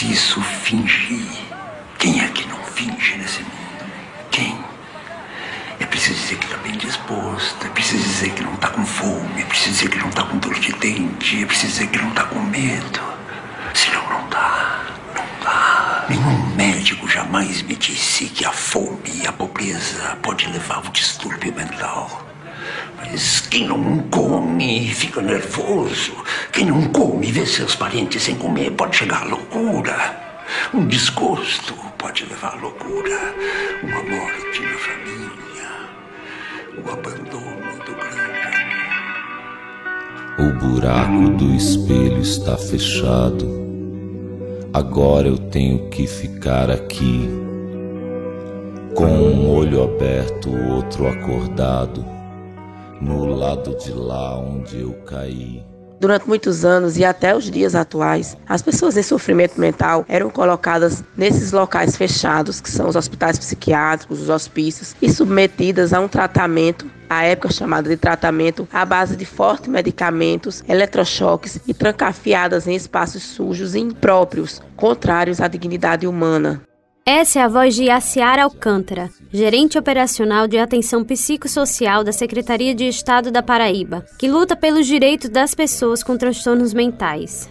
preciso fingir. Quem é que não finge nesse mundo? Quem? É preciso dizer que está bem disposto, é preciso dizer que não está com fome, é preciso dizer que não está com dor de dente, é preciso dizer que não está com medo. Senão não dá, não dá. Nenhum médico jamais me disse que a fome e a pobreza pode levar ao distúrbio mental. Mas quem não come fica nervoso. Quem não come vê seus parentes sem comer pode chegar à loucura. Um desgosto pode levar à loucura. Uma morte na família. O abandono do grande O buraco do espelho está fechado. Agora eu tenho que ficar aqui. Com um olho aberto, outro acordado no lado de lá onde eu caí. Durante muitos anos e até os dias atuais, as pessoas em sofrimento mental eram colocadas nesses locais fechados, que são os hospitais psiquiátricos, os hospícios, e submetidas a um tratamento à época chamada de tratamento à base de fortes medicamentos, eletrochoques e trancafiadas em espaços sujos e impróprios, contrários à dignidade humana. Essa é a voz de Yaciara Alcântara, gerente operacional de atenção psicossocial da Secretaria de Estado da Paraíba, que luta pelos direitos das pessoas com transtornos mentais.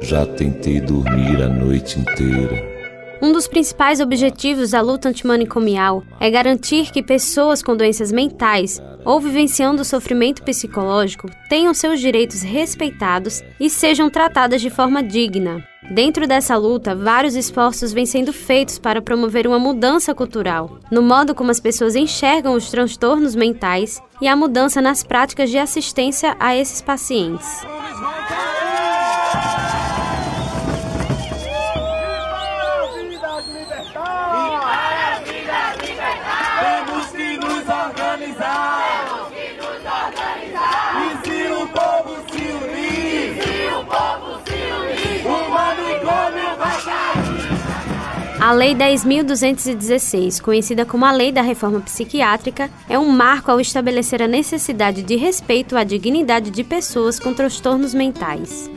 Já tentei dormir a noite inteira. Um dos principais objetivos da luta antimanicomial é garantir que pessoas com doenças mentais ou vivenciando sofrimento psicológico tenham seus direitos respeitados e sejam tratadas de forma digna. Dentro dessa luta, vários esforços vêm sendo feitos para promover uma mudança cultural, no modo como as pessoas enxergam os transtornos mentais e a mudança nas práticas de assistência a esses pacientes. A Lei 10.216, conhecida como a Lei da Reforma Psiquiátrica, é um marco ao estabelecer a necessidade de respeito à dignidade de pessoas com transtornos mentais.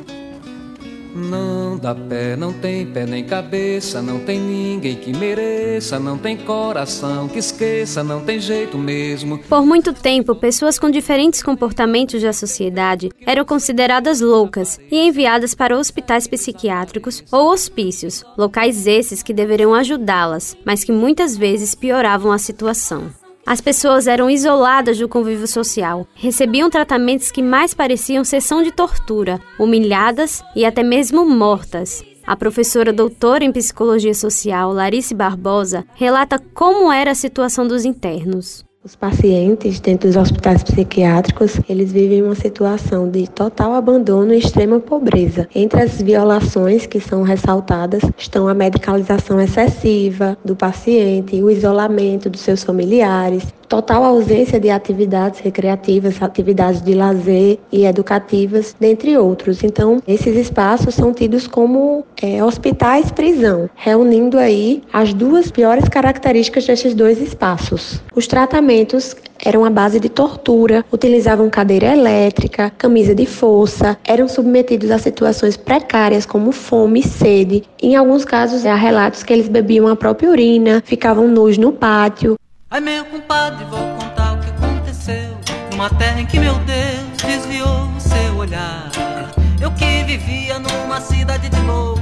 Não dá pé, não tem pé nem cabeça, não tem ninguém que mereça, não tem coração que esqueça, não tem jeito mesmo. Por muito tempo, pessoas com diferentes comportamentos da sociedade eram consideradas loucas e enviadas para hospitais psiquiátricos ou hospícios, locais esses que deveriam ajudá-las, mas que muitas vezes pioravam a situação. As pessoas eram isoladas do convívio social, recebiam tratamentos que mais pareciam sessão de tortura, humilhadas e até mesmo mortas. A professora doutora em psicologia social, Larice Barbosa, relata como era a situação dos internos. Os pacientes dentro dos hospitais psiquiátricos, eles vivem uma situação de total abandono e extrema pobreza. Entre as violações que são ressaltadas estão a medicalização excessiva do paciente, o isolamento dos seus familiares, total ausência de atividades recreativas, atividades de lazer e educativas, dentre outros. Então, esses espaços são tidos como é, hospitais-prisão, reunindo aí as duas piores características desses dois espaços. Os tratamentos eram à base de tortura, utilizavam cadeira elétrica, camisa de força, eram submetidos a situações precárias como fome e sede. Em alguns casos, há relatos que eles bebiam a própria urina, ficavam nus no pátio. Ai meu compadre, vou contar o que aconteceu. Numa terra em que meu Deus desviou o seu olhar. Eu que vivia numa cidade de louco.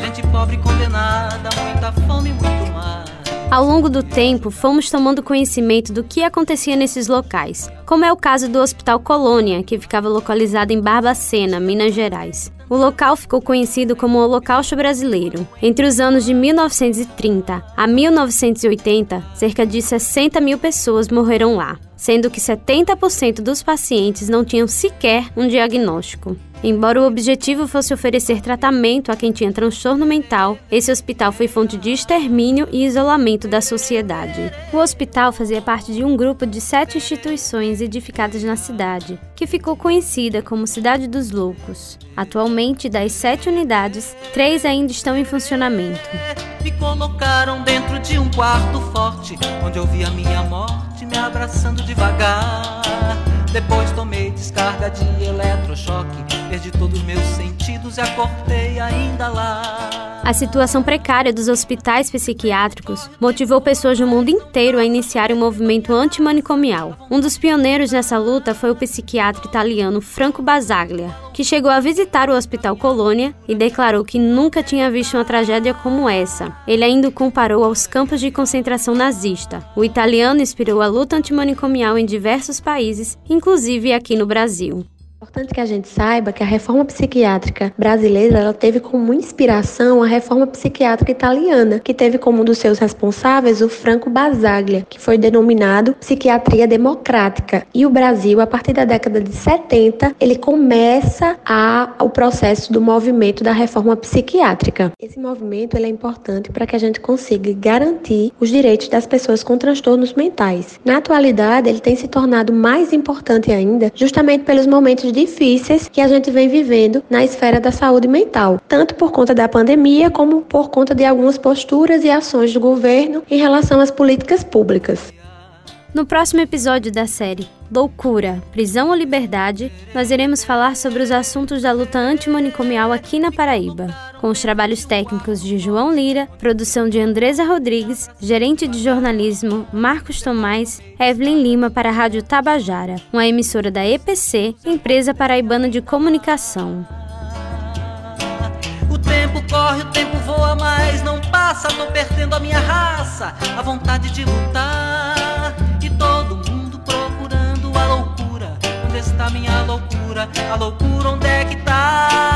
Gente pobre condenada, muita fome, muito mar. Ao longo do tempo, fomos tomando conhecimento do que acontecia nesses locais, como é o caso do Hospital Colônia, que ficava localizado em Barbacena, Minas Gerais. O local ficou conhecido como Holocausto Brasileiro. Entre os anos de 1930 a 1980, cerca de 60 mil pessoas morreram lá, sendo que 70% dos pacientes não tinham sequer um diagnóstico. Embora o objetivo fosse oferecer tratamento a quem tinha transtorno mental, esse hospital foi fonte de extermínio e isolamento da sociedade. O hospital fazia parte de um grupo de sete instituições edificadas na cidade, que ficou conhecida como Cidade dos Loucos. Atualmente, das sete unidades, três ainda estão em funcionamento. Me colocaram dentro de um quarto forte, onde eu vi a minha morte me abraçando devagar. Depois tomei descarga de eletrochoque, perdi todos meus sentidos e acordei ainda lá. A situação precária dos hospitais psiquiátricos motivou pessoas do mundo inteiro a iniciarem um movimento antimanicomial. Um dos pioneiros nessa luta foi o psiquiatra italiano Franco Basaglia, que chegou a visitar o Hospital Colônia e declarou que nunca tinha visto uma tragédia como essa. Ele ainda o comparou aos campos de concentração nazista. O italiano inspirou a luta antimanicomial em diversos países, inclusive aqui no Brasil. Importante que a gente saiba que a reforma psiquiátrica brasileira ela teve como inspiração a reforma psiquiátrica italiana, que teve como um dos seus responsáveis o Franco Basaglia, que foi denominado psiquiatria democrática. E o Brasil, a partir da década de 70, ele começa a, o processo do movimento da reforma psiquiátrica. Esse movimento ele é importante para que a gente consiga garantir os direitos das pessoas com transtornos mentais. Na atualidade, ele tem se tornado mais importante ainda, justamente pelos momentos difíceis que a gente vem vivendo na esfera da saúde mental, tanto por conta da pandemia como por conta de algumas posturas e ações do governo em relação às políticas públicas. No próximo episódio da série Loucura, Prisão ou Liberdade, nós iremos falar sobre os assuntos da luta antimanicomial aqui na Paraíba, com os trabalhos técnicos de João Lira, produção de Andresa Rodrigues, gerente de jornalismo Marcos Tomás, Evelyn Lima para a Rádio Tabajara, uma emissora da EPC, Empresa Paraibana de Comunicação. O tempo corre, o tempo voa, mas não passa, tô perdendo a minha raça, a vontade de lutar está minha loucura? A loucura onde é que tá?